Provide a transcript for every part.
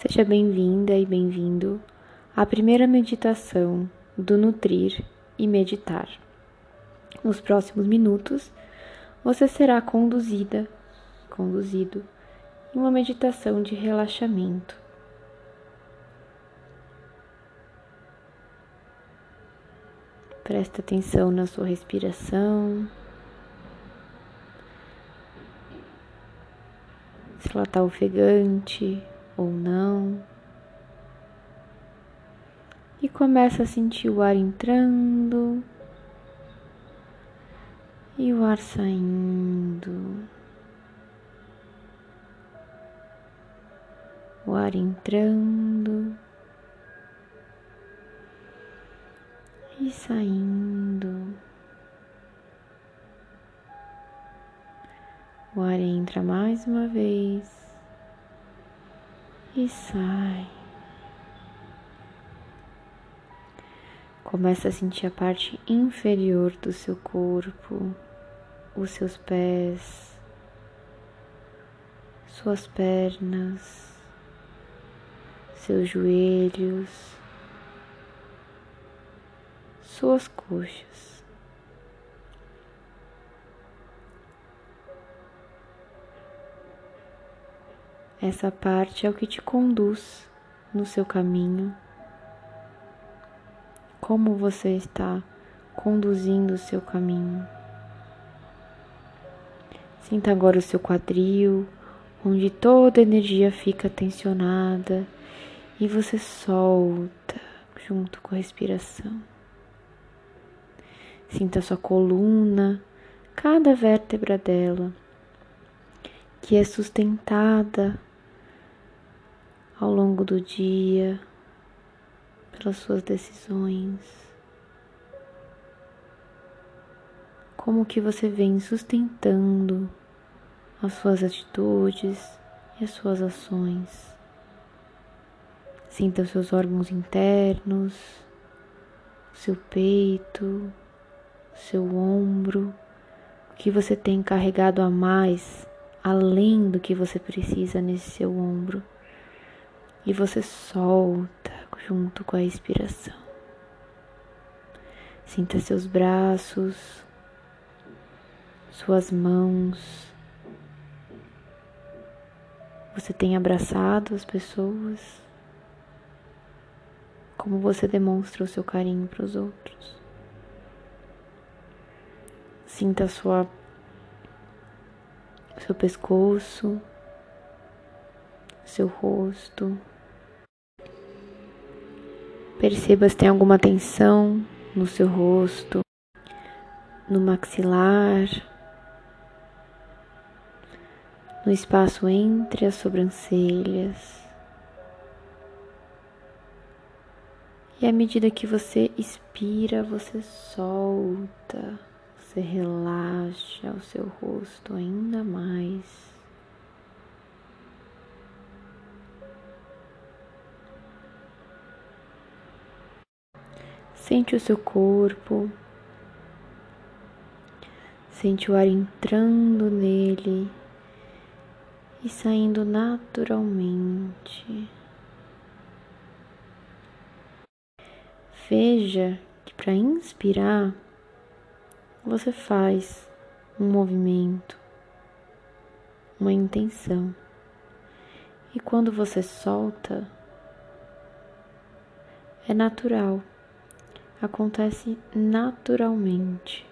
Seja bem-vinda e bem-vindo à primeira meditação do Nutrir e Meditar. Nos próximos minutos, você será conduzida, conduzido em uma meditação de relaxamento. Presta atenção na sua respiração. Se ela está ofegante ou não. E começa a sentir o ar entrando e o ar saindo. O ar entrando e saindo. O ar entra mais uma vez e sai. Começa a sentir a parte inferior do seu corpo, os seus pés, suas pernas, seus joelhos, suas coxas. Essa parte é o que te conduz no seu caminho. Como você está conduzindo o seu caminho. Sinta agora o seu quadril, onde toda a energia fica tensionada e você solta junto com a respiração. Sinta a sua coluna, cada vértebra dela, que é sustentada ao longo do dia, pelas suas decisões. Como que você vem sustentando as suas atitudes e as suas ações. Sinta os seus órgãos internos, seu peito, seu ombro, o que você tem carregado a mais, além do que você precisa nesse seu ombro e você solta junto com a expiração. Sinta seus braços, suas mãos. Você tem abraçado as pessoas? Como você demonstra o seu carinho para os outros? Sinta sua seu pescoço, seu rosto. Perceba se tem alguma tensão no seu rosto, no maxilar, no espaço entre as sobrancelhas. E à medida que você expira, você solta, você relaxa o seu rosto ainda mais. Sente o seu corpo, sente o ar entrando nele e saindo naturalmente. Veja que para inspirar, você faz um movimento, uma intenção. E quando você solta, é natural acontece naturalmente.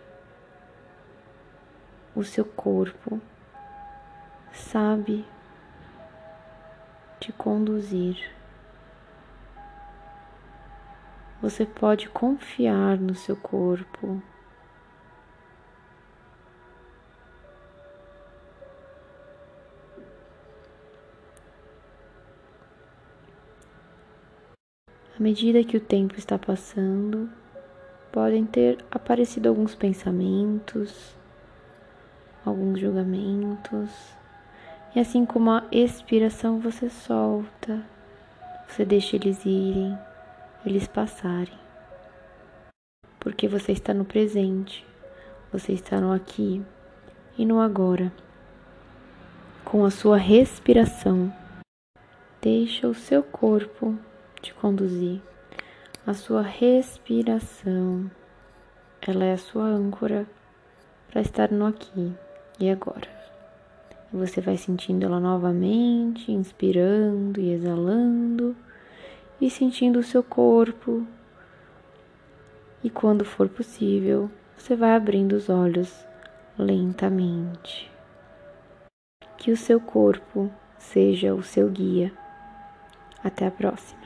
O seu corpo sabe te conduzir. Você pode confiar no seu corpo. À medida que o tempo está passando, podem ter aparecido alguns pensamentos, alguns julgamentos, e assim como a expiração você solta, você deixa eles irem, eles passarem. Porque você está no presente, você está no aqui e no agora, com a sua respiração Deixa o seu corpo te conduzir. A sua respiração, ela é a sua âncora para estar no aqui e agora. Você vai sentindo ela novamente, inspirando e exalando, e sentindo o seu corpo. E quando for possível, você vai abrindo os olhos lentamente. Que o seu corpo seja o seu guia. Até a próxima.